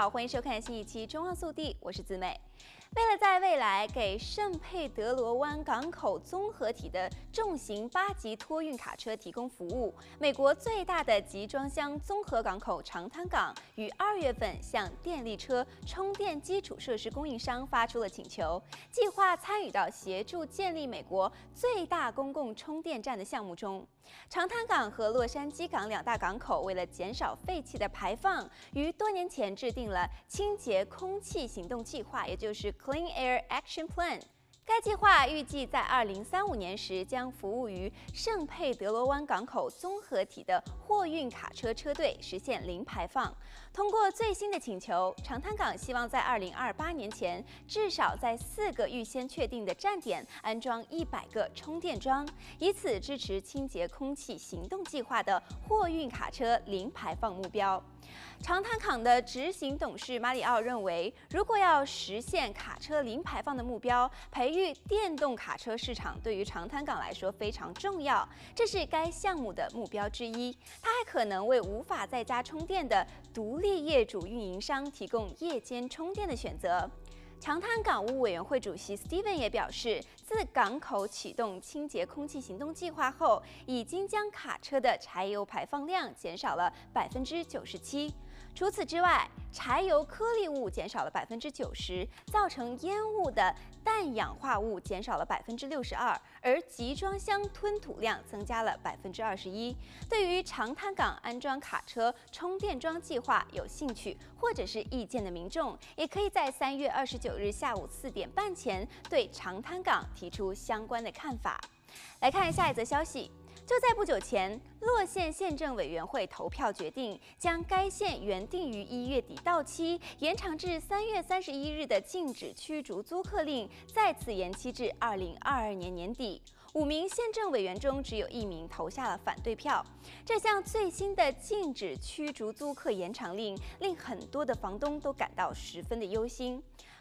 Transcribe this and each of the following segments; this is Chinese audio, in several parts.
好，欢迎收看新一期《中澳速递》，我是子美。为了在未来给圣佩德罗湾港口综合体的重型八级托运卡车提供服务，美国最大的集装箱综合港口长滩港于二月份向电力车充电基础设施供应商发出了请求，计划参与到协助建立美国最大公共充电站的项目中。长滩港和洛杉矶港两大港口为了减少废气的排放，于多年前制定了清洁空气行动计划，也就是。Clean Air Action Plan。该计划预计在二零三五年时将服务于圣佩德罗湾港口综合体的货运卡车车队实现零排放。通过最新的请求，长滩港希望在二零二八年前至少在四个预先确定的站点安装一百个充电桩，以此支持清洁空气行动计划的货运卡车零排放目标。长滩港的执行董事马里奥认为，如果要实现卡车零排放的目标，培育电动卡车市场对于长滩港来说非常重要，这是该项目的目标之一。它还可能为无法在家充电的独立业主运营商提供夜间充电的选择。长滩港务委员会主席 Steven 也表示，自港口启动清洁空气行动计划后，已经将卡车的柴油排放量减少了百分之九十七。除此之外，柴油颗粒物减少了百分之九十，造成烟雾的氮氧化物减少了百分之六十二，而集装箱吞吐量增加了百分之二十一。对于长滩港安装卡车充电桩计划有兴趣或者是意见的民众，也可以在三月二十九日下午四点半前对长滩港提出相关的看法。来看下一则消息。就在不久前，洛县县政委员会投票决定，将该县原定于一月底到期，延长至三月三十一日的禁止驱逐租客令，再次延期至二零二二年年底。五名县政委员中，只有一名投下了反对票。这项最新的禁止驱逐租客延长令，令很多的房东都感到十分的忧心。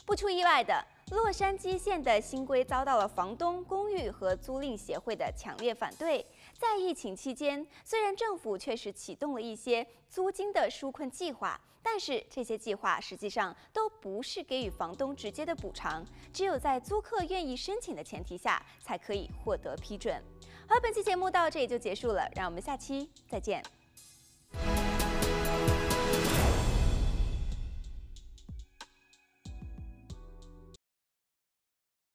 不出意外的，洛杉矶县的新规遭到了房东、公寓和租赁协会的强烈反对。在疫情期间，虽然政府确实启动了一些租金的纾困计划，但是这些计划实际上都不是给予房东直接的补偿，只有在租客愿意申请的前提下，才可以获得批准。好，本期节目到这里就结束了，让我们下期再见。